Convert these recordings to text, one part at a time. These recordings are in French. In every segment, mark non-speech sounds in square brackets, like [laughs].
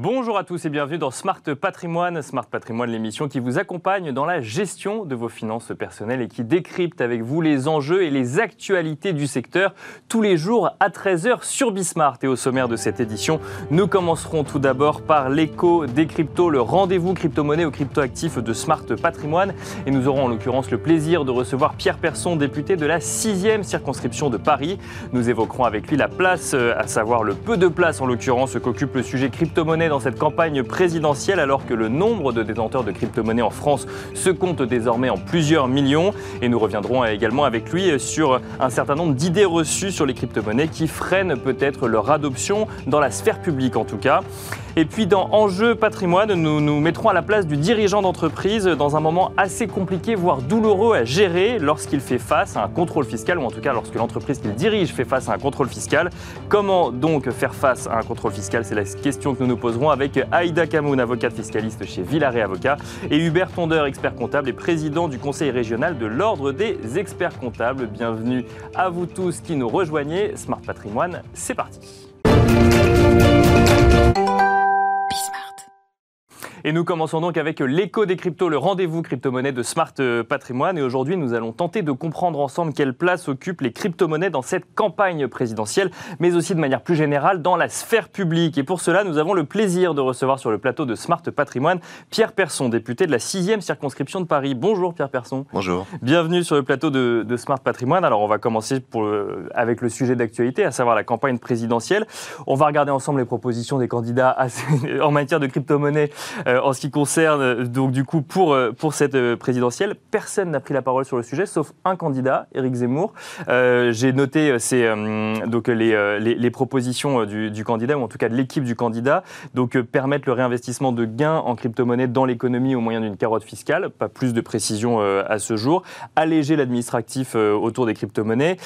Bon Bonjour à tous et bienvenue dans Smart Patrimoine. Smart Patrimoine, l'émission qui vous accompagne dans la gestion de vos finances personnelles et qui décrypte avec vous les enjeux et les actualités du secteur tous les jours à 13h sur Bismart. Et au sommaire de cette édition, nous commencerons tout d'abord par l'écho des cryptos, le rendez-vous crypto-monnaie ou crypto-actifs de Smart Patrimoine. Et nous aurons en l'occurrence le plaisir de recevoir Pierre Persson, député de la 6e circonscription de Paris. Nous évoquerons avec lui la place, euh, à savoir le peu de place en l'occurrence qu'occupe le sujet crypto-monnaie dans cette campagne présidentielle alors que le nombre de détenteurs de crypto-monnaies en France se compte désormais en plusieurs millions. Et nous reviendrons également avec lui sur un certain nombre d'idées reçues sur les crypto-monnaies qui freinent peut-être leur adoption dans la sphère publique en tout cas. Et puis dans Enjeu patrimoine, nous nous mettrons à la place du dirigeant d'entreprise dans un moment assez compliqué, voire douloureux à gérer lorsqu'il fait face à un contrôle fiscal, ou en tout cas lorsque l'entreprise qu'il dirige fait face à un contrôle fiscal. Comment donc faire face à un contrôle fiscal? C'est la question que nous nous poserons avec Aïda Kamoun, avocate fiscaliste chez Villaret Avocat, et Hubert Tondeur, expert comptable et président du conseil régional de l'Ordre des experts comptables. Bienvenue à vous tous qui nous rejoignez. Smart Patrimoine, c'est parti. Et nous commençons donc avec l'écho des cryptos, le rendez-vous crypto-monnaie de Smart euh, Patrimoine. Et aujourd'hui, nous allons tenter de comprendre ensemble quelle place occupent les crypto-monnaies dans cette campagne présidentielle, mais aussi de manière plus générale dans la sphère publique. Et pour cela, nous avons le plaisir de recevoir sur le plateau de Smart Patrimoine Pierre Persson, député de la 6e circonscription de Paris. Bonjour Pierre Persson. Bonjour. Bienvenue sur le plateau de, Smart Patrimoine. Alors on va commencer pour, avec le sujet d'actualité, à savoir la campagne présidentielle. On va regarder ensemble les propositions des candidats [laughs] en matière de crypto-monnaie euh, en ce qui concerne, euh, donc du coup, pour, euh, pour cette présidentielle, personne n'a pris la parole sur le sujet, sauf un candidat, Éric Zemmour. J'ai noté donc les, les, propositions du, candidat, ou en tout cas de l'équipe du candidat, donc permettre le réinvestissement de gains en crypto-monnaie dans l'économie au moyen d'une carotte fiscale, pas plus de précision à ce jour, alléger l'administratif autour des crypto-monnaies,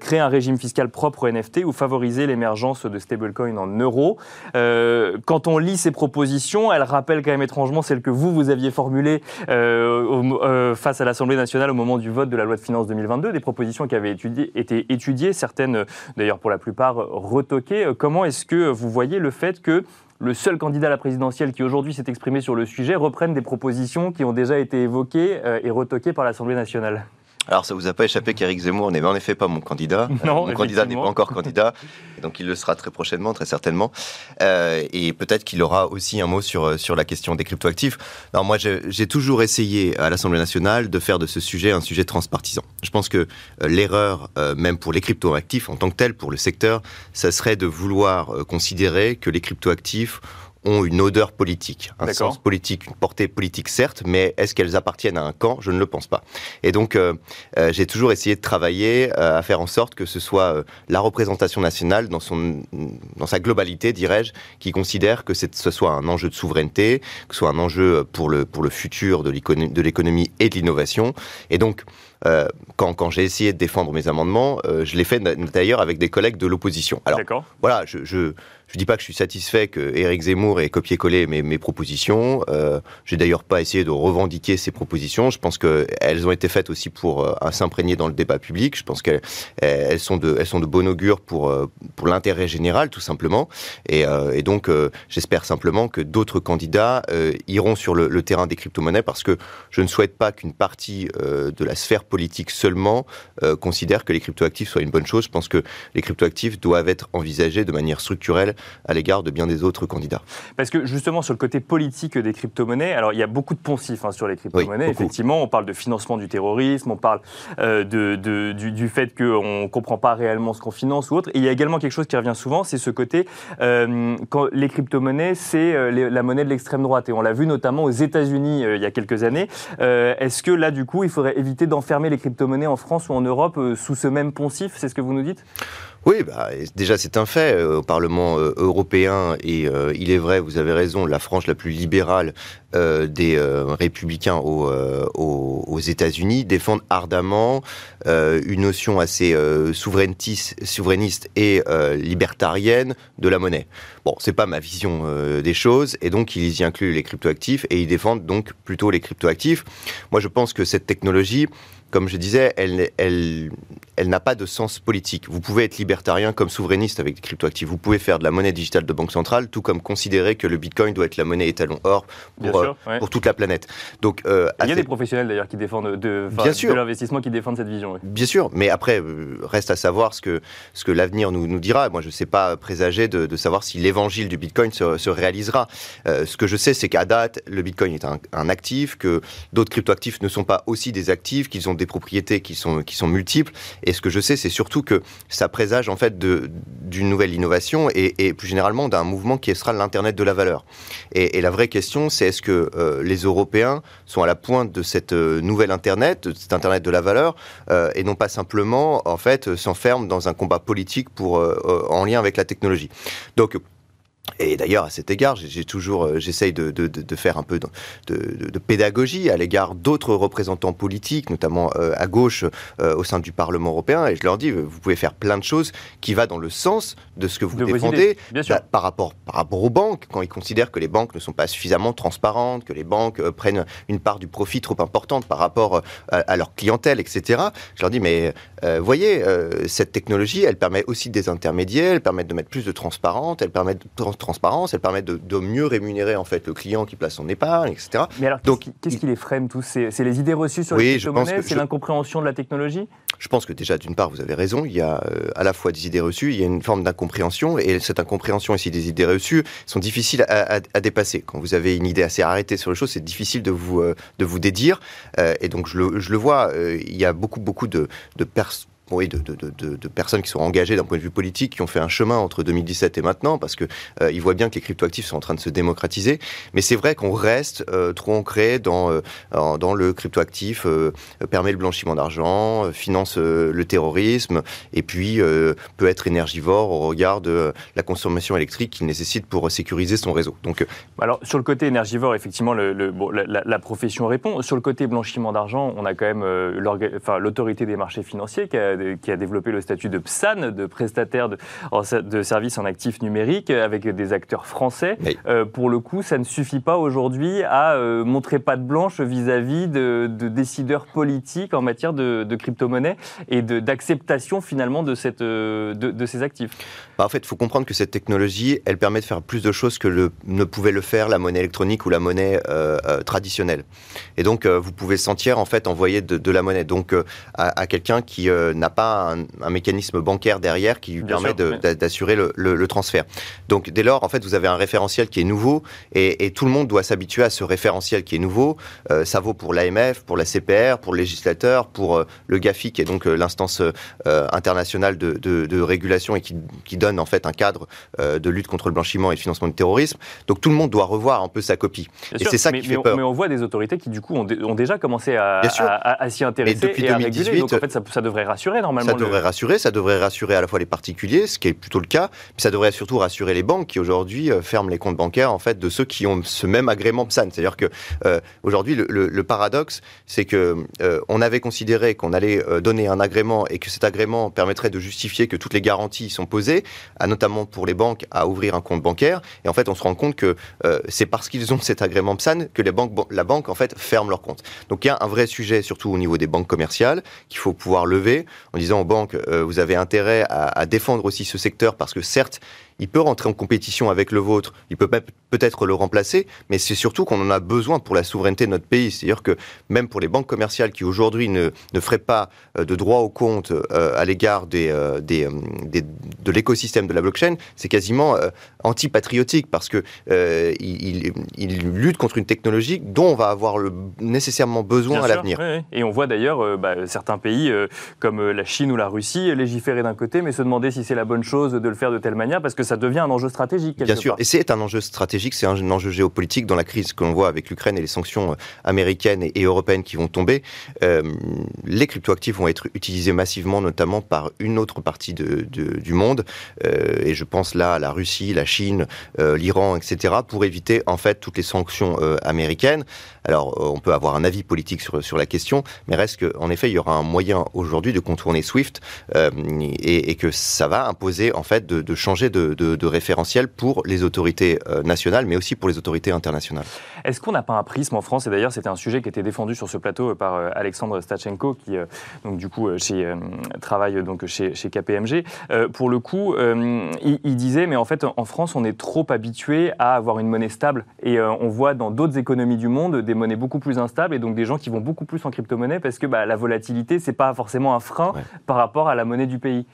créer un régime fiscal propre aux NFT ou favoriser l'émergence de stablecoins en euros. quand on lit ces propositions, elles rappellent quand même étrangement celle que vous, vous aviez formulée euh, euh, face à l'Assemblée nationale au moment du vote de la loi de finances 2022, des propositions qui avaient été étudiées, certaines d'ailleurs pour la plupart retoquées. Comment est-ce que vous voyez le fait que le seul candidat à la présidentielle qui aujourd'hui s'est exprimé sur le sujet reprenne des propositions qui ont déjà été évoquées euh, et retoquées par l'Assemblée nationale? Alors, ça vous a pas échappé qu'Éric Zemmour n'est en effet pas mon candidat. [laughs] Non, mon candidat n'est pas encore candidat, [laughs] donc il le sera très prochainement, très certainement. Euh, et peut-être qu'il aura aussi un mot sur, sur la question des cryptoactifs. Alors, moi, j'ai toujours essayé à l'Assemblée nationale de faire de ce sujet un sujet transpartisan. Je pense que euh, l'erreur, euh, même pour les cryptoactifs en tant que tel, pour le secteur, ça serait de vouloir considérer que les cryptoactifs ont une odeur politique, un sens politique, une portée politique certes, mais est-ce qu'elles appartiennent à un camp? Je ne le pense pas. Et donc, euh, euh, j'ai toujours essayé de travailler euh, à faire en sorte que ce soit la représentation nationale dans son dans sa globalité, dirais-je, qui considère que ce soit un enjeu de souveraineté, que ce soit un enjeu pour le pour le futur de l'économie et de l'innovation. Et donc, quand, quand j'ai essayé de défendre mes amendements, je l'ai fait d'ailleurs avec des collègues de l'opposition. Alors, voilà, je, je je dis pas que je suis satisfait que Éric Zemmour ait copié-collé mes, propositions. Euh, J'ai d'ailleurs pas essayé de revendiquer ces propositions. Je pense qu'elles ont été faites aussi pour euh, s'imprégner dans le débat public. Je pense qu'elles elles sont de elles sont de bon augure pour euh, pour l'intérêt général tout simplement. Et, euh, et donc euh, j'espère simplement que d'autres candidats iront sur le, le, terrain des crypto-monnaies parce que je ne souhaite pas qu'une partie de la sphère politique seulement considère que les cryptoactifs soient une bonne chose. Je pense que les cryptoactifs doivent être envisagés de manière structurelle à l'égard de bien des autres candidats. Parce que justement, sur le côté politique des crypto-monnaies, alors il y a beaucoup de poncifs hein, sur les crypto-monnaies. Effectivement, on parle de financement du terrorisme, on parle euh, de, du, fait qu'on ne comprend pas réellement ce qu'on finance ou autre. Et il y a également quelque chose qui revient souvent, c'est ce côté, euh, quand les crypto-monnaies, c'est euh, la monnaie de l'extrême droite. Et on l'a vu notamment aux États-Unis il y a quelques années. Est-ce que là, du coup, il faudrait éviter d'enfermer les crypto-monnaies en France ou en Europe sous ce même poncif? C'est ce que vous nous dites? Oui, bah, déjà c'est un fait euh, au Parlement euh, européen et euh, il est vrai, vous avez raison, la frange la plus libérale des républicains aux, aux, États-Unis défendent ardemment une notion assez souverainiste et libertarienne de la monnaie. Bon, c'est pas ma vision des choses et donc ils y incluent les cryptoactifs et ils défendent donc plutôt les cryptoactifs. Moi, je pense que cette technologie comme je disais, elle, elle, elle n'a pas de sens politique. Vous pouvez être libertarien comme souverainiste avec des cryptoactifs. Vous pouvez faire de la monnaie digitale de banque centrale, tout comme considérer que le Bitcoin doit être la monnaie étalon or pour, euh, pour toute la planète. Donc, euh, il y a des professionnels d'ailleurs qui défendent de, de l'investissement qui défendent cette vision. Bien sûr, mais après euh, reste à savoir ce que ce que l'avenir nous, nous dira. Moi, je ne sais pas présager de, de savoir si l'évangile du Bitcoin se, se réalisera. ce que je sais, c'est qu'à date, le Bitcoin est un, un actif, que d'autres cryptoactifs ne sont pas aussi des actifs, qu'ils ont des propriétés qui sont qui sont multiples et ce que je sais, c'est surtout que ça présage en fait d'une nouvelle innovation et, plus généralement d'un mouvement qui sera l'Internet de la valeur. Et, la vraie question, c'est est-ce que euh, les Européens sont à la pointe de cette euh, nouvelle Internet, de cet Internet de la valeur, euh, et non pas simplement en fait s'enferment dans un combat politique pour en lien avec la technologie? Donc et d'ailleurs, à cet égard, j'ai toujours, euh, j'essaye de, de, de, faire un peu de, de pédagogie à l'égard d'autres représentants politiques, notamment euh, à gauche euh, au sein du Parlement européen, et je leur dis, vous pouvez faire plein de choses qui va dans le sens de ce que vous défendez bah, par rapport par rapport aux banques, quand ils considèrent que les banques ne sont pas suffisamment transparentes, que les banques prennent une part du profit trop importante par rapport à, leur clientèle, etc. Je leur dis, mais voyez, cette technologie, elle permet aussi des intermédiaires, elle permet de mettre plus de transparence, elle permet de transparence, elle permet de, mieux rémunérer en fait le client qui place son épargne, etc. Mais alors, qu'est-ce qui les freine tous? C'est les idées reçues sur les crypto-monnaies C'est l'incompréhension de la technologie? Je pense que déjà, d'une part, vous avez raison, il y a euh, à la fois des idées reçues, il y a une forme d'incompréhension, et cette incompréhension ici des idées reçues sont difficiles à, dépasser. Quand vous avez une idée assez arrêtée sur les choses, c'est difficile de vous, euh, de vous dédire, euh, et donc je le, je le vois, il y a beaucoup, beaucoup de, de personnes oui, de, personnes qui sont engagées d'un point de vue politique, qui ont fait un chemin entre 2017 et maintenant, parce que euh, ils voient bien que les cryptoactifs sont en train de se démocratiser. Mais c'est vrai qu'on reste euh, trop ancré dans euh, le cryptoactif, permet le blanchiment d'argent, finance le terrorisme, et puis peut être énergivore au regard de la consommation électrique qu'il nécessite pour sécuriser son réseau. Donc, alors sur le côté énergivore, effectivement, la, profession répond. Sur le côté blanchiment d'argent, on a quand même l'autorité des marchés financiers qui qui a développé le statut de PSAN, de prestataire de, de services en actifs numériques, avec des acteurs français. Euh, pour le coup, ça ne suffit pas aujourd'hui à euh, montrer patte blanche vis-à-vis de, décideurs politiques en matière de, crypto-monnaie et d'acceptation finalement de, cette, euh, de, ces actifs. Bah, en fait, il faut comprendre que cette technologie, elle permet de faire plus de choses que le, ne pouvait le faire la monnaie électronique ou la monnaie traditionnelle. Et donc, vous pouvez sentir en fait envoyer de, la monnaie. Donc, à, à quelqu'un qui n'a pas un, mécanisme bancaire derrière qui lui permet d'assurer le, transfert. Donc dès lors, en fait, vous avez un référentiel qui est nouveau et, tout le monde doit s'habituer à ce référentiel qui est nouveau. Euh, ça vaut pour l'AMF, pour la CPR, pour le législateur, pour euh, le GAFI, qui est donc euh, l'instance internationale de, régulation et qui, donne en fait un cadre de lutte contre le blanchiment et le financement du terrorisme. Donc tout le monde doit revoir un peu sa copie. et c'est ça qui fait peur. mais on voit des autorités qui du coup ont, déjà commencé à, s'y intéresser et, depuis et 2018, Donc en fait, ça devrait rassurer ça devrait rassurer, ça devrait rassurer à la fois les particuliers, ce qui est plutôt le cas, mais ça devrait surtout rassurer les banques qui aujourd'hui euh, ferment les comptes bancaires en fait de ceux qui ont ce même agrément PSAN. C'est-à-dire que euh, aujourd'hui le, paradoxe, c'est que euh, on avait considéré qu'on allait donner un agrément et que cet agrément permettrait de justifier que toutes les garanties sont posées, à, notamment pour les banques à ouvrir un compte bancaire. Et en fait, on se rend compte que c'est parce qu'ils ont cet agrément PSAN que les banques, la banque en fait ferme leur compte. Donc il y a un vrai sujet surtout au niveau des banques commerciales qu'il faut pouvoir lever en disant aux banques, euh, vous avez intérêt à, défendre aussi ce secteur parce que certes, il peut rentrer en compétition avec le vôtre, il peut peut-être le remplacer, mais c'est surtout qu'on en a besoin pour la souveraineté de notre pays. C'est-à-dire que même pour les banques commerciales qui aujourd'hui ne, ne feraient pas euh, de droit au compte euh, à l'égard des, euh, des, de l'écosystème de la blockchain, c'est quasiment anti-patriotique parce que il, il, lutte contre une technologie dont on va avoir le, nécessairement besoin à l'avenir. Et on voit d'ailleurs bah, certains pays comme la Chine ou la Russie légiférer d'un côté, mais se demander si c'est la bonne chose de le faire de telle manière parce que ça devient un enjeu stratégique. Bien sûr, et c'est un enjeu stratégique, c'est un enjeu géopolitique dans la crise que l'on voit avec l'Ukraine et les sanctions euh, américaines et européennes qui vont tomber. Euh, les cryptoactifs vont être utilisés massivement, notamment par une autre partie de, du monde, euh, et je pense là à la Russie, la Chine, l'Iran, etc., pour éviter en fait toutes les sanctions américaines. Alors, on peut avoir un avis politique sur, sur la question, mais reste qu'en effet, il y aura un moyen aujourd'hui de contourner SWIFT et, et, que ça va imposer en fait de, de changer de, de, référentiel pour les autorités nationales, mais aussi pour les autorités internationales. Est-ce qu'on n'a pas un prisme en France? Et d'ailleurs, c'était un sujet qui était défendu sur ce plateau par Alexandre Stachenko, qui donc du coup chez, travaille donc chez, chez KPMG. pour le coup, il, il, disait, mais en fait, en France, on est trop habitué à avoir une monnaie stable, et on voit dans d'autres économies du monde des monnaies beaucoup plus instables, et donc des gens qui vont beaucoup plus en crypto-monnaie parce que bah, la volatilité, c'est pas forcément un frein par rapport à la monnaie du pays.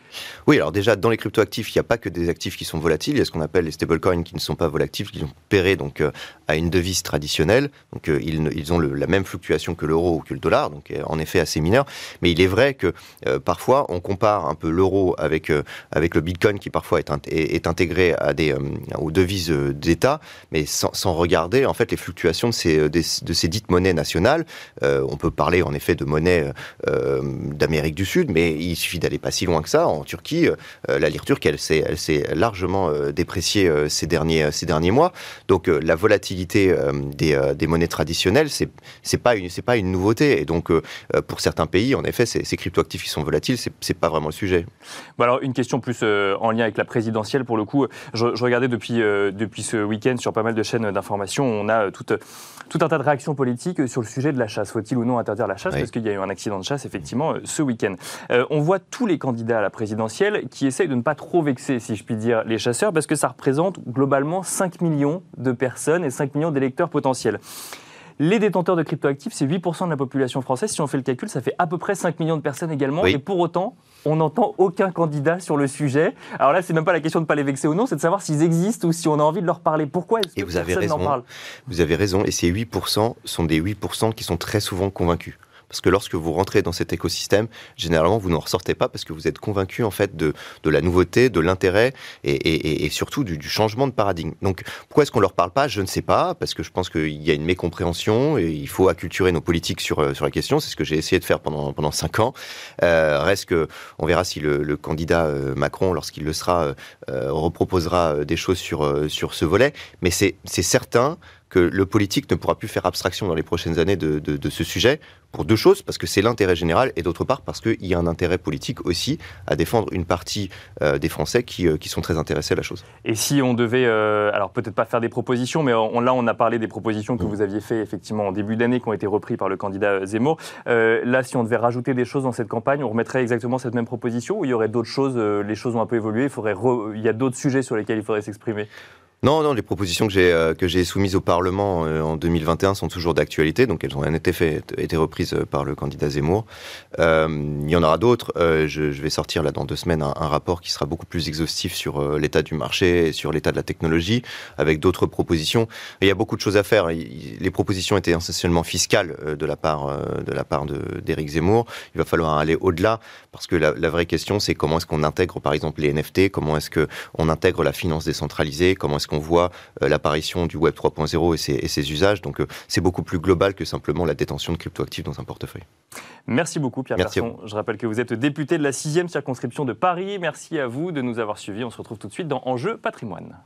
Oui, alors déjà, dans les crypto-actifs, il n'y a pas que des actifs qui sont volatiles, il y a ce qu'on appelle les stablecoins qui ne sont pas volatiles, qui sont pérés donc, euh, à une devise traditionnelle. Donc euh, ils, ont la même fluctuation que l'euro ou que le dollar, donc euh, en effet assez mineur. Mais il est vrai que parfois, on compare un peu l'euro avec, avec le bitcoin qui parfois est, intégré à aux devises d'État, mais sans, regarder en fait les fluctuations de ces, dites monnaies nationales. on peut parler en effet de monnaie d'Amérique du Sud, mais il suffit d'aller pas si loin que ça. En Turquie, la lire turque, elle s'est, s'est largement euh, dépréciée ces derniers, ces derniers mois. Donc la volatilité des, des, monnaies traditionnelles, c'est, c'est pas une, pas une nouveauté. Et donc pour certains pays, en effet, ces, ces cryptoactifs qui sont volatiles, c'est, pas vraiment le sujet. Bon alors une question plus en lien avec la présidentielle pour le coup. Je, regardais depuis, depuis ce week-end sur pas mal de chaînes d'information, on a tout, tout un tas de réactions politiques sur le sujet de la chasse. Faut-il ou non interdire la chasse? Parce qu'il y a eu un accident de chasse, effectivement, euh, ce week-end. Euh, on voit tous les candidats à la présidentielle qui essayent de ne pas trop vexer, si je puis dire, les chasseurs, parce que ça représente globalement 5 millions de personnes et 5 millions d'électeurs potentiels. Les détenteurs de cryptoactifs, c'est 8% de la population française. Si on fait le calcul, ça fait à peu près 5 millions de personnes également. Et pour autant, on n'entend aucun candidat sur le sujet. Alors là, c'est même pas la question de ne pas les vexer ou non, c'est de savoir s'ils existent ou si on a envie de leur parler. Pourquoi est-ce que vous avez raison. parle? Vous avez raison. Et ces 8% sont des 8% qui sont très souvent convaincus. Parce que lorsque vous rentrez dans cet écosystème, généralement, vous n'en ressortez pas parce que vous êtes convaincu en fait de, de la nouveauté, de l'intérêt et, et, et, surtout du, du, changement de paradigme. Donc, pourquoi est-ce qu'on leur parle pas? Je ne sais pas, parce que je pense qu'il y a une mécompréhension et il faut acculturer nos politiques sur, euh, sur la question. C'est ce que j'ai essayé de faire pendant, pendant cinq ans. Euh, reste que, on verra si le, le candidat euh, Macron, lorsqu'il le sera, euh, reproposera des choses sur, sur ce volet. Mais c'est certain que le politique ne pourra plus faire abstraction dans les prochaines années de, de, ce sujet pour deux choses, parce que c'est l'intérêt général, et d'autre part parce qu'il y a un intérêt politique aussi à défendre une partie euh, des Français qui, euh, qui, sont très intéressés à la chose. Et si on devait, euh, alors peut-être pas faire des propositions, mais on, là on a parlé des propositions que mm. vous aviez fait effectivement en début d'année, qui ont été repris par le candidat Zemmour. là, si on devait rajouter des choses dans cette campagne, on remettrait exactement cette même proposition, ou il y aurait d'autres choses, les choses ont un peu évolué, il, faudrait il y a d'autres sujets sur lesquels il faudrait s'exprimer? Non, non, les propositions que j'ai euh, que j'ai soumises au Parlement euh, en 2021 sont toujours d'actualité, donc elles ont été, été reprises euh, par le candidat Zemmour. il y en aura d'autres. Je, vais sortir là dans deux semaines un, rapport qui sera beaucoup plus exhaustif sur l'état du marché et sur l'état de la technologie, avec d'autres propositions. il y a beaucoup de choses à faire. Les propositions étaient essentiellement fiscales de la part de la part d'Éric Zemmour. Il va falloir aller au-delà parce que la, la vraie question, c'est comment est-ce qu'on intègre, par exemple, les NFT, comment est-ce que on intègre la finance décentralisée, comment qu'on voit euh, l'apparition du Web 3.0 et, ses, usages. Donc euh, c'est beaucoup plus global que simplement la détention de cryptoactifs dans un portefeuille. Merci beaucoup Pierre Merci Je rappelle que vous êtes député de la 6e circonscription de Paris. Merci à vous de nous avoir suivis. On se retrouve tout de suite dans Enjeu patrimoine.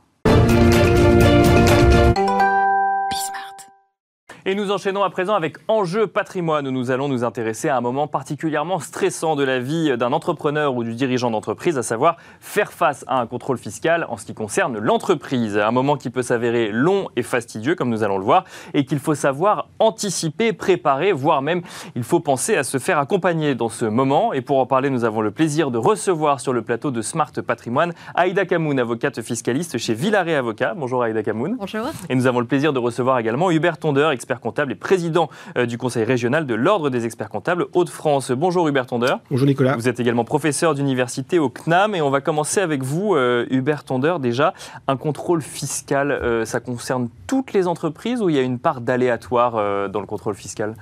Et nous enchaînons à présent avec Enjeu patrimoine où nous allons nous intéresser à un moment particulièrement stressant de la vie d'un entrepreneur ou du dirigeant d'entreprise, à savoir faire face à un contrôle fiscal en ce qui concerne l'entreprise. Un moment qui peut s'avérer long et fastidieux, comme nous allons le voir, et qu'il faut savoir anticiper, préparer, voire même il faut penser à se faire accompagner dans ce moment. Et pour en parler, nous avons le plaisir de recevoir sur le plateau de Smart Patrimoine Aïda Kamoun, avocate fiscaliste chez Villaret Avocat. Bonjour Aïda Kamoun. Bonjour. Et nous avons le plaisir de recevoir également Hubert Tondeur, expert comptable et président euh, du conseil régional de l'Ordre des experts comptables Hauts-de-France. Bonjour Hubert Tondeur. Bonjour Nicolas. Vous êtes également professeur d'université au CNAM et on va commencer avec vous, euh, Hubert Tondeur. Déjà, un contrôle fiscal, euh, ça concerne toutes les entreprises ou il y a une part d'aléatoire dans le contrôle fiscal?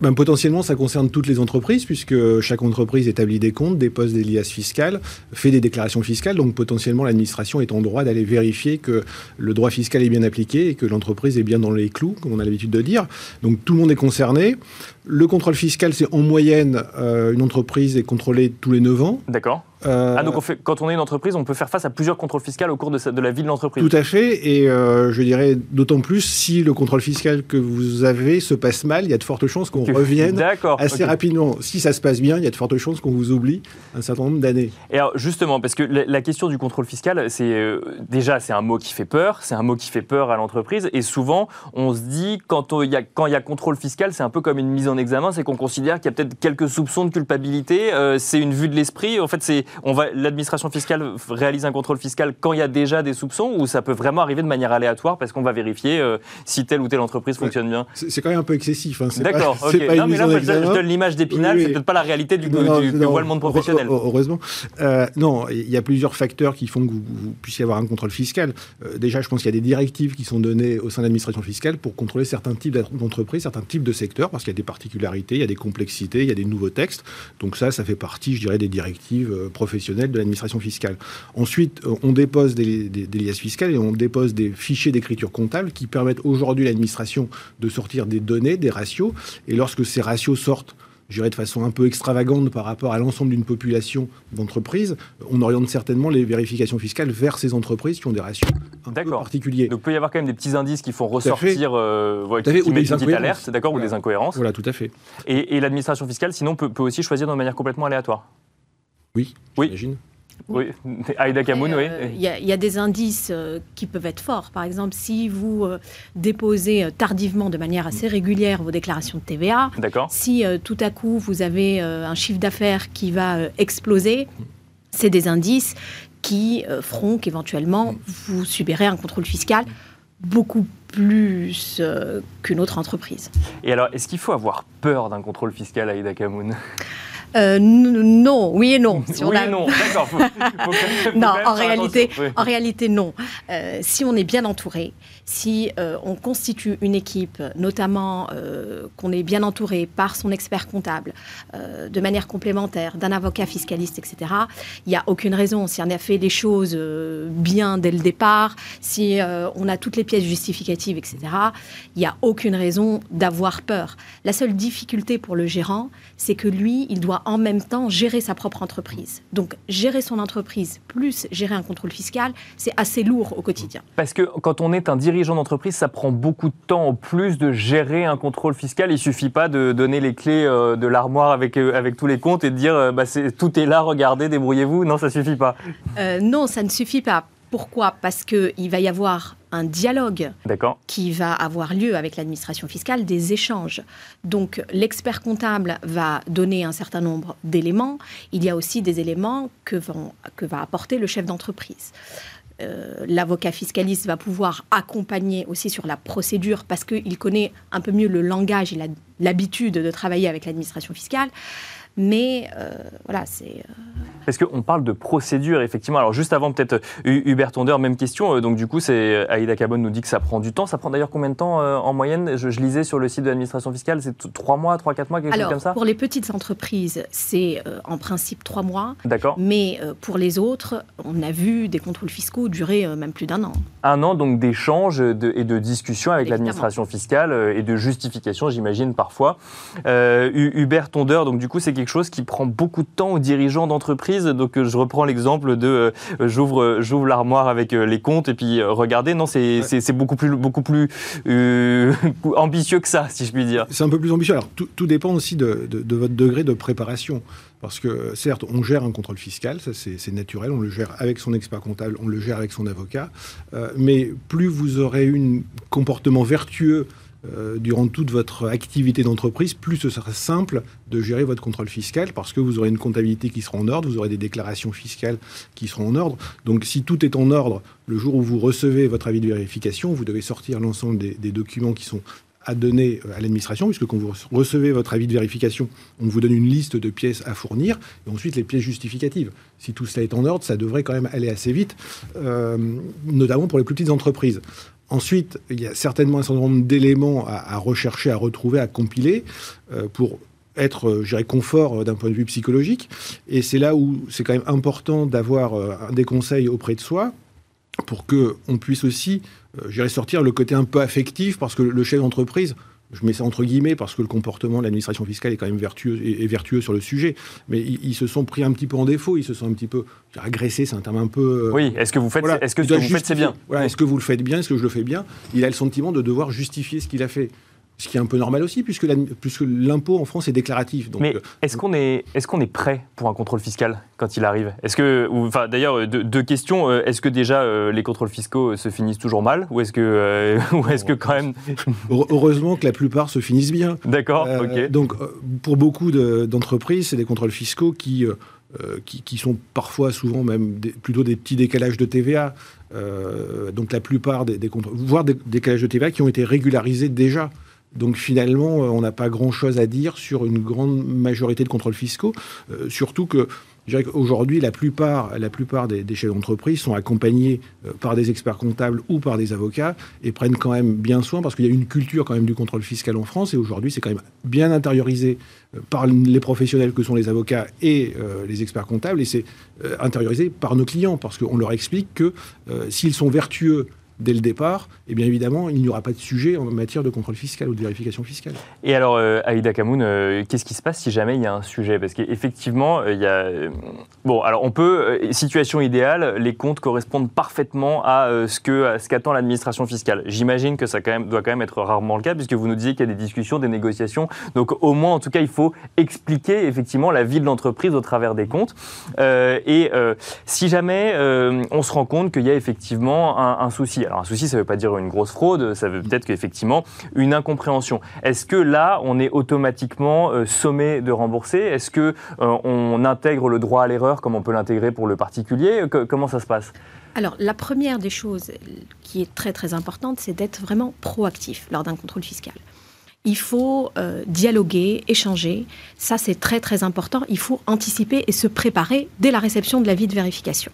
Ben, potentiellement, ça concerne toutes les entreprises, puisque chaque entreprise établit des comptes, dépose des liasses fiscales, fait des déclarations fiscales. Donc, potentiellement, l'administration est en droit d'aller vérifier que le droit fiscal est bien appliqué et que l'entreprise est bien dans les clous, comme on a l'habitude de dire. Donc, tout le monde est concerné. Le contrôle fiscal, c'est en moyenne, euh, une entreprise est contrôlée tous les 9 ans. D'accord. Euh, ah, donc on fait, quand on est une entreprise, on peut faire face à plusieurs contrôles fiscaux au cours de, de la vie de l'entreprise Tout à fait, et euh, je dirais d'autant plus si le contrôle fiscal que vous avez se passe mal, il y a de fortes chances qu'on [laughs] revienne assez rapidement. Si ça se passe bien, il y a de fortes chances qu'on vous oublie un certain nombre d'années. Et alors justement, parce que la, question du contrôle fiscal, c'est euh, déjà c'est un mot qui fait peur, c'est un mot qui fait peur à l'entreprise, et souvent on se dit quand il y y a contrôle fiscal, c'est un peu comme une mise en examen, c'est qu'on considère qu'il y a peut-être quelques soupçons de culpabilité, c'est une vue de l'esprit. En fait, c'est on va l'administration fiscale réalise un contrôle fiscal quand il y a déjà des soupçons ou ça peut vraiment arriver de manière aléatoire parce qu'on va vérifier euh, si telle ou telle entreprise fonctionne bien C'est quand même un peu excessif. Hein. D'accord. [laughs] non, mais là, je donne l'image d'Épinal, c'est peut-être pas la réalité du, non, du, le monde professionnel. Heureusement. Euh, non, il y a plusieurs facteurs qui font que vous, puissiez avoir un contrôle fiscal. Euh, déjà, je pense qu'il y a des directives qui sont données au sein de l'administration fiscale pour contrôler certains types d'entreprises, certains types de secteurs, parce qu'il y a des particularités, il y a des complexités, il y a des nouveaux textes. Donc ça, ça fait partie, je dirais, des directives professionnelles de l'administration fiscale. Ensuite, euh, on dépose des, liasses fiscales et on dépose des fichiers d'écriture comptable qui permettent aujourd'hui à l'administration de sortir des données, des ratios. Et lorsque ces ratios sortent, je dirais de façon un peu extravagante par rapport à l'ensemble d'une population d'entreprises, on oriente certainement les vérifications fiscales vers ces entreprises qui ont des ratios un peu particuliers. Donc il peut y avoir quand même des petits indices qui font ressortir, euh, qui, ou des alertes, d'accord, ou des incohérences. Voilà, tout à fait. Et, l'administration fiscale, sinon, peut, peut, aussi choisir de manière complètement aléatoire. Oui, oui. j'imagine. Oui, Aïda Kamoun, oui. Euh, il y, a des indices euh, qui peuvent être forts. Par exemple, si vous euh, déposez tardivement, de manière assez régulière, vos déclarations de TVA, si tout à coup vous avez un chiffre d'affaires qui va exploser, c'est des indices qui feront qu'éventuellement vous subirez un contrôle fiscal beaucoup plus qu'une autre entreprise. Et alors, est-ce qu'il faut avoir peur d'un contrôle fiscal, Aïda Kamoun? Euh, non, oui et non. oui et non, d'accord. [laughs] non, en réalité, en réalité, non. Euh, si on est bien entouré, si euh, on constitue une équipe, notamment qu'on est bien entouré par son expert comptable, de manière complémentaire, d'un avocat fiscaliste, etc., il n'y a aucune raison. Si on a fait les choses bien dès le départ, si on a toutes les pièces justificatives, etc., il n'y a aucune raison d'avoir peur. La seule difficulté pour le gérant, c'est que lui, il doit en même temps gérer sa propre entreprise. Donc gérer son entreprise plus gérer un contrôle fiscal, c'est assez lourd au quotidien. Parce que quand on est un dirigeant d'entreprise, ça prend beaucoup de temps en plus de gérer un contrôle fiscal. Il suffit pas de donner les clés euh, de l'armoire avec, euh, avec tous les comptes et de dire euh, bah, tout est là, regardez, débrouillez-vous. Non, ça suffit pas. non, ça ne suffit pas. Pourquoi? Parce qu'il va y avoir un dialogue qui va avoir lieu avec l'administration fiscale, des échanges. Donc l'expert comptable va donner un certain nombre d'éléments. Il y a aussi des éléments que, va apporter le chef d'entreprise. Euh, l'avocat fiscaliste va pouvoir accompagner aussi sur la procédure parce qu'il connaît un peu mieux le langage, a l'habitude de travailler avec l'administration fiscale. Mais euh, voilà, c'est. Euh, Parce qu'on parle de procédure, effectivement. Alors, juste avant, peut-être, Hubert Tonder, même question. Euh, donc, du coup, c'est Aïda Cabon nous dit que ça prend du temps. Ça prend d'ailleurs combien de temps en moyenne? Je, lisais sur le site de l'administration fiscale, c'est 3 mois, 3-4 mois, quelque chose comme ça? Pour les petites entreprises, c'est en principe 3 mois. D'accord. Mais pour les autres, on a vu des contrôles fiscaux durer même plus d'un an. Un an, donc, d'échanges et de discussions avec l'administration fiscale et de justification, j'imagine, parfois. Hubert Tonder, donc, du coup, c'est quelque chose qui prend beaucoup de temps aux dirigeants d'entreprise. Donc euh, je reprends l'exemple de euh, j'ouvre euh, j'ouvre l'armoire avec les comptes et puis regardez. Non, c'est beaucoup plus beaucoup plus [laughs] ambitieux que ça, si je puis dire. C'est un peu plus ambitieux. Alors tout, tout dépend aussi de, de, votre degré de préparation. Parce que certes, on gère un contrôle fiscal, ça c'est naturel, on le gère avec son expert comptable, on le gère avec son avocat. mais plus vous aurez un comportement vertueux euh, durant toute votre activité d'entreprise, plus ce sera simple de gérer votre contrôle fiscal parce que vous aurez une comptabilité qui sera en ordre, vous aurez des déclarations fiscales qui seront en ordre. Donc si tout est en ordre, le jour où vous recevez votre avis de vérification, vous devez sortir l'ensemble des, documents qui sont à donner euh, à l'administration, puisque quand vous recevez votre avis de vérification, on vous donne une liste de pièces à fournir, et ensuite les pièces justificatives. Si tout cela est en ordre, ça devrait quand même aller assez vite, euh, notamment pour les plus petites entreprises. Ensuite, il y a certainement un certain nombre d'éléments à, rechercher, à retrouver, à compiler euh, pour être, euh, je dirais, confort euh, d'un point de vue psychologique. Et c'est là où c'est quand même important d'avoir des conseils auprès de soi pour qu'on puisse aussi, sortir le côté un peu affectif, parce que le chef d'entreprise, je mets ça entre guillemets parce que le comportement de l'administration fiscale est quand même vertueux, vertueux sur le sujet, mais ils, se sont pris un petit peu en défaut, ils se sont un petit peu agressés, c'est un terme un peu... Euh, oui, est-ce que vous faites, est-ce que, ce que vous faites c'est bien. Est-ce que vous le faites bien Est-ce que je le fais bien? Il a le sentiment de devoir justifier ce qu'il a fait. Ce qui est un peu normal aussi, puisque l'impôt en France est déclaratif. Mais euh, est-ce qu'on est, est, qu'on est prêt pour un contrôle fiscal quand il arrive? Est-ce que, enfin, d'ailleurs, euh, deux, questions. Euh, est-ce que déjà les contrôles fiscaux se finissent toujours mal, ou est-ce que, [laughs] ou est-ce que quand même [laughs] Heureusement que la plupart se finissent bien. D'accord. ok. Donc, pour beaucoup d'entreprises, c'est des contrôles fiscaux qui qui, sont parfois, souvent même plutôt des petits décalages de TVA. donc la plupart des, des voire des décalages de TVA qui ont été régularisés déjà. Donc finalement, euh, on n'a pas grand-chose à dire sur une grande majorité de contrôles fiscaux, euh, surtout que Aujourd'hui, la plupart, la plupart des, chefs d'entreprise sont accompagnés euh, par des experts comptables ou par des avocats et prennent quand même bien soin parce qu'il y a une culture quand même du contrôle fiscal en France et aujourd'hui, c'est quand même bien intériorisé par les professionnels que sont les avocats et les experts comptables et c'est intériorisé par nos clients parce qu'on leur explique que s'ils sont vertueux dès le départ, et eh bien évidemment, il n'y aura pas de sujet en matière de contrôle fiscal ou de vérification fiscale. Et alors, euh, Aïda Kamoun, euh, qu'est-ce qui se passe si jamais il y a un sujet? Parce qu'effectivement, euh, il y a... bon, alors on peut, situation idéale, les comptes correspondent parfaitement à ce qu'attend l'administration fiscale. J'imagine que ça doit quand même être rarement le cas, puisque vous nous disiez qu'il y a des discussions, des négociations. Donc au moins, en tout cas, il faut expliquer effectivement la vie de l'entreprise au travers des comptes. et si jamais on se rend compte qu'il y a effectivement un souci, un souci, ça ne veut pas dire une grosse fraude, ça veut peut-être qu'effectivement une incompréhension. Est-ce que là, on est automatiquement euh, sommé de rembourser? Est-ce que euh, on intègre le droit à l'erreur comme on peut l'intégrer pour le particulier? Comment ça se passe? Alors, la première des choses qui est très très importante, c'est d'être vraiment proactif lors d'un contrôle fiscal. Il faut euh, dialoguer, échanger. Ça, c'est très très important. Il faut anticiper et se préparer dès la réception de l'avis de vérification.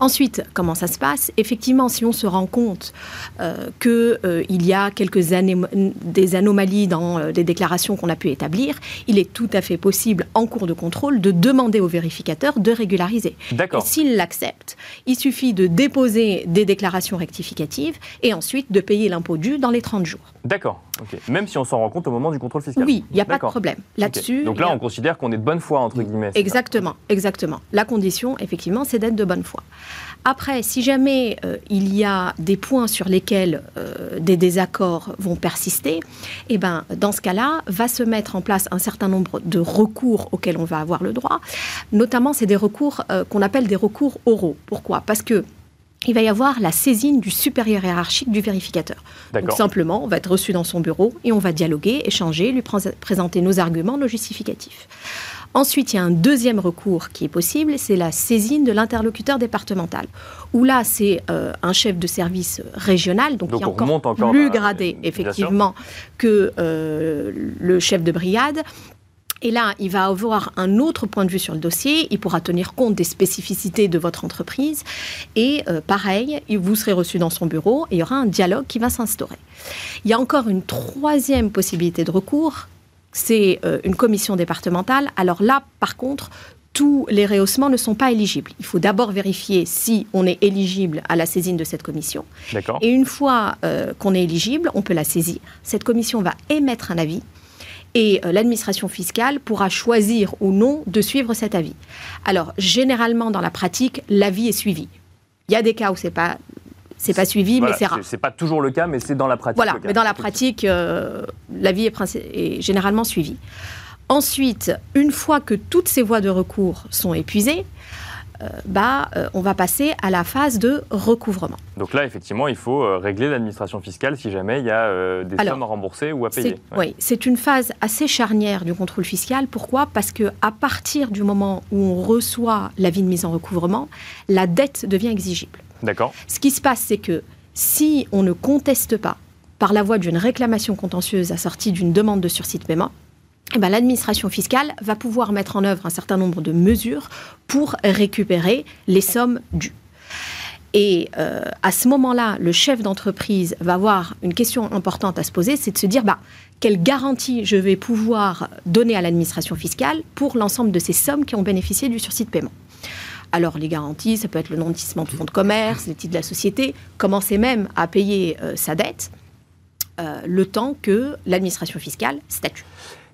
Ensuite, comment ça se passe? Effectivement, si on se rend compte euh, qu'il euh, y a quelques années, des anomalies dans euh, les déclarations qu'on a pu établir, il est tout à fait possible, en cours de contrôle, de demander au vérificateur de régulariser. D'accord. S'il l'accepte, il suffit de déposer des déclarations rectificatives et ensuite de payer l'impôt dû dans les 30 jours. D'accord. Même si on s'en rend compte au moment du contrôle fiscal. Oui, il n'y a pas de problème là-dessus. Donc là, on considère qu'on est de bonne foi entre guillemets. Exactement, exactement. La condition, effectivement, c'est d'être de bonne foi. Après, si jamais euh, il y a des points sur lesquels euh, des désaccords vont persister, eh ben, dans ce cas-là, va se mettre en place un certain nombre de recours auxquels on va avoir le droit. Notamment, c'est des recours euh, qu'on appelle des recours oraux. Pourquoi? Parce que il va y avoir la saisine du supérieur hiérarchique du vérificateur. Donc simplement, on va être reçu dans son bureau et on va dialoguer, échanger, lui présenter nos arguments, nos justificatifs. Ensuite, il y a un deuxième recours qui est possible, c'est la saisine de l'interlocuteur départemental. Où là, c'est euh, un chef de service régional, donc, qui est encore, plus gradé, effectivement, que euh, le chef de brigade, et là, il va avoir un autre point de vue sur le dossier, il pourra tenir compte des spécificités de votre entreprise, et euh, pareil, vous serez reçu dans son bureau, et il y aura un dialogue qui va s'instaurer. Il y a encore une troisième possibilité de recours, c'est euh, une commission départementale. Alors là, par contre, tous les rehaussements ne sont pas éligibles. Il faut d'abord vérifier si on est éligible à la saisine de cette commission. Et une fois euh, qu'on est éligible, on peut la saisir. Cette commission va émettre un avis et euh, l'administration fiscale pourra choisir ou non de suivre cet avis. Alors, généralement, dans la pratique, l'avis est suivi. Il y a des cas où c'est pas c'est pas suivi, mais c'est rare. C'est pas toujours le cas, mais c'est dans la pratique. Voilà, mais dans la pratique, euh, l'avis est, est, généralement suivi. Ensuite, une fois que toutes ces voies de recours sont épuisées, euh, bah, euh, on va passer à la phase de recouvrement. Donc là, effectivement, il faut euh, régler l'administration fiscale si jamais il y a des sommes à rembourser ou à payer. Oui, c'est une phase assez charnière du contrôle fiscal. Pourquoi? Parce que à partir du moment où on reçoit l'avis de mise en recouvrement, la dette devient exigible. Ce qui se passe, c'est que si on ne conteste pas par la voie d'une réclamation contentieuse assortie d'une demande de sursis de paiement, eh ben, l'administration fiscale va pouvoir mettre en œuvre un certain nombre de mesures pour récupérer les sommes dues. Et euh, à ce moment-là, le chef d'entreprise va avoir une question importante à se poser, c'est de se dire, bah, quelle garantie je vais pouvoir donner à l'administration fiscale pour l'ensemble de ces sommes qui ont bénéficié du sursis de paiement? Alors les garanties, ça peut être le non-investissement de fonds de commerce, les titres de la société, commencer même à payer euh, sa dette. le temps que l'administration fiscale statue.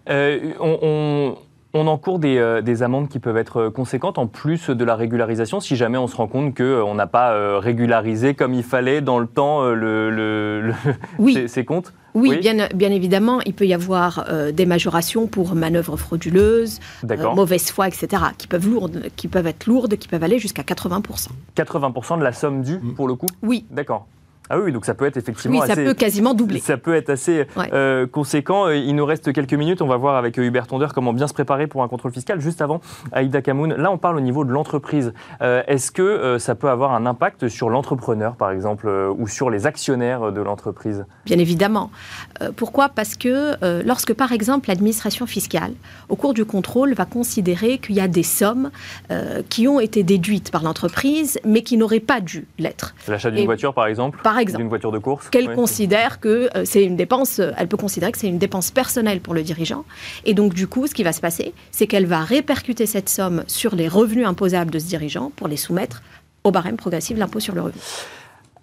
on, on encourt des, euh, des, amendes qui peuvent être conséquentes en plus de la régularisation si jamais on se rend compte qu'on euh, n'a pas euh, régularisé comme il fallait dans le temps le, [laughs] ces, comptes? Oui, Bien, bien, évidemment, il peut y avoir des majorations pour manœuvres frauduleuses, mauvaise foi, etc., qui peuvent, lourdes, qui peuvent être lourdes, qui peuvent aller jusqu'à 80%. 80% de la somme due, pour le coup? Oui. D'accord. Ah oui, donc ça peut être effectivement oui, ça peut quasiment doubler. Ça peut être assez euh, conséquent. Il nous reste quelques minutes. On va voir avec Hubert Tondeur comment bien se préparer pour un contrôle fiscal. Juste avant, Aïda Kamoun, là on parle au niveau de l'entreprise. Euh, est-ce que euh, ça peut avoir un impact sur l'entrepreneur, par exemple, ou sur les actionnaires de l'entreprise? Bien évidemment. pourquoi? Parce que lorsque, par exemple, l'administration fiscale, au cours du contrôle, va considérer qu'il y a des sommes qui ont été déduites par l'entreprise, mais qui n'auraient pas dû l'être. L'achat d'une voiture, par exemple? par exemple, d'une voiture de course, qu'elle considère que euh, c'est une dépense, euh, elle peut considérer que c'est une dépense personnelle pour le dirigeant. Et donc du coup, ce qui va se passer, c'est qu'elle va répercuter cette somme sur les revenus imposables de ce dirigeant pour les soumettre au barème progressif de l'impôt sur le revenu.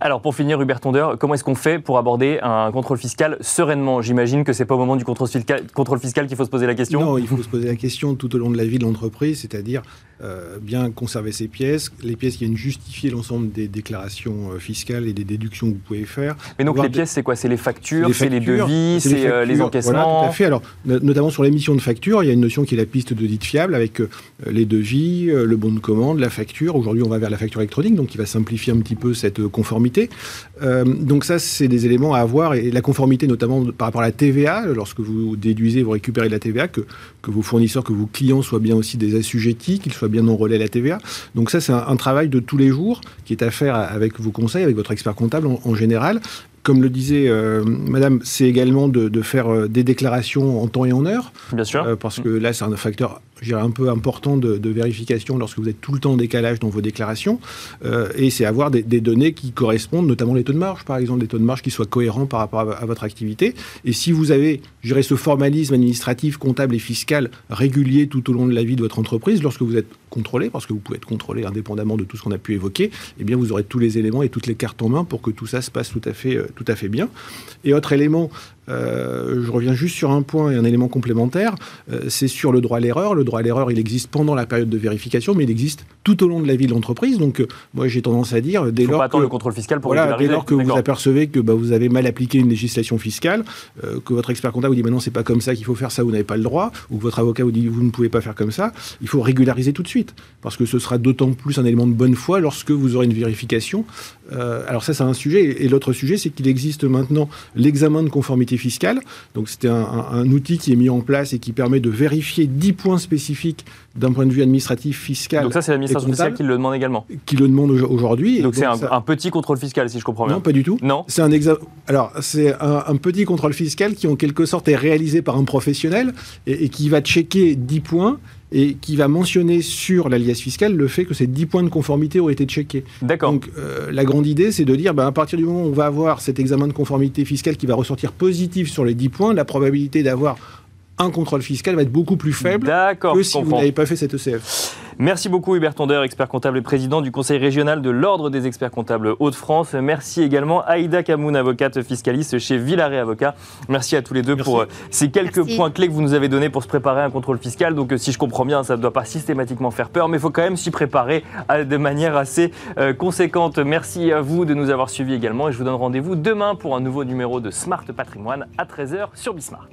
Alors pour finir, Hubert Tondeur, comment est-ce qu'on fait pour aborder un contrôle fiscal sereinement? J'imagine que ce n'est pas au moment du contrôle fiscal, contrôle fiscal qu'il faut se poser la question. Non, il faut se poser la question tout au long de la vie de l'entreprise, c'est-à-dire euh, bien conserver ses pièces, les pièces qui viennent justifier l'ensemble des déclarations euh, fiscales et des déductions que vous pouvez faire. Mais donc les pièces, c'est quoi? C'est les factures, c'est les, devis, c'est les, euh, encaissements Voilà, tout à fait. Alors, notamment sur l'émission de facture, il y a une notion qui est la piste de dite fiable avec les devis, le bon de commande, la facture. Aujourd'hui, on va vers la facture électronique, donc qui va simplifier un petit peu cette conformité. Donc ça, c'est des éléments à avoir. Et la conformité, notamment par rapport à la TVA, lorsque vous déduisez, vous récupérez de la TVA, que, que vos fournisseurs, que vos clients soient bien aussi des assujettis, qu'ils soient bien non relais la TVA. Donc ça, c'est un, travail de tous les jours qui est à faire avec vos conseils, avec votre expert comptable en, général. Comme le disait euh, Madame, c'est également de, faire euh, des déclarations en temps et en heure. Bien sûr. Euh, parce que là, c'est un facteur un peu important de, vérification lorsque vous êtes tout le temps en décalage dans vos déclarations. Euh, et c'est avoir des, données qui correspondent, notamment les taux de marge, par exemple, des taux de marge qui soient cohérents par rapport à, votre activité. Et si vous avez, je ce formalisme administratif, comptable et fiscal régulier tout au long de la vie de votre entreprise, lorsque vous êtes contrôlé, parce que vous pouvez être contrôlé indépendamment de tout ce qu'on a pu évoquer, eh bien vous aurez tous les éléments et toutes les cartes en main pour que tout ça se passe tout à fait, euh, tout à fait bien. Et autre élément, euh, je reviens juste sur un point et un élément complémentaire, c'est sur le droit à l'erreur. Le droit à l'erreur, il existe pendant la période de vérification, mais il existe tout au long de la vie de l'entreprise. Donc, euh, moi, j'ai tendance à dire, dès lors que, le contrôle fiscal pour voilà, dès lors que vous apercevez que bah, vous avez mal appliqué une législation fiscale, que votre expert comptable vous dit, mais non, c'est pas comme ça qu'il faut faire ça, vous n'avez pas le droit, ou que votre avocat vous dit, vous ne pouvez pas faire comme ça, il faut régulariser tout de suite, parce que ce sera d'autant plus un élément de bonne foi lorsque vous aurez une vérification. alors ça, c'est un sujet. Et l'autre sujet, c'est qu'il existe maintenant l'examen de conformité fiscale. Donc c'était un, outil qui est mis en place et qui permet de vérifier 10 points spécifiques d'un point de vue administratif, fiscal. Donc ça, c'est l'administration fiscale qui le demande également Qui le demande aujourd'hui. Donc c'est un, petit contrôle fiscal, si je comprends bien. Non, pas du tout. Non. C'est un Alors c'est un, petit contrôle fiscal qui, en quelque sorte, est réalisé par un professionnel et, et qui va checker 10 points et qui va mentionner sur l'alias fiscal le fait que ces 10 points de conformité ont été checkés. D'accord. Donc euh, la grande idée, c'est de dire, ben, à partir du moment où on va avoir cet examen de conformité fiscale qui va ressortir positif sur les 10 points, la probabilité d'avoir un contrôle fiscal va être beaucoup plus faible que si vous n'avez pas fait cette ECF. Merci beaucoup Hubert Tondeur, expert comptable et président du Conseil régional de l'Ordre des experts comptables Hauts-de-France. Merci également Aïda Kamoun, avocate fiscaliste chez Villaret Avocat. Merci à tous les deux pour euh, ces quelques points clés que vous nous avez donnés pour se préparer à un contrôle fiscal. Donc euh, si je comprends bien, ça ne doit pas systématiquement faire peur, mais il faut quand même s'y préparer de manière assez euh, conséquente. Merci à vous de nous avoir suivis également et je vous donne rendez-vous demain pour un nouveau numéro de Smart Patrimoine à 13h sur Bismart.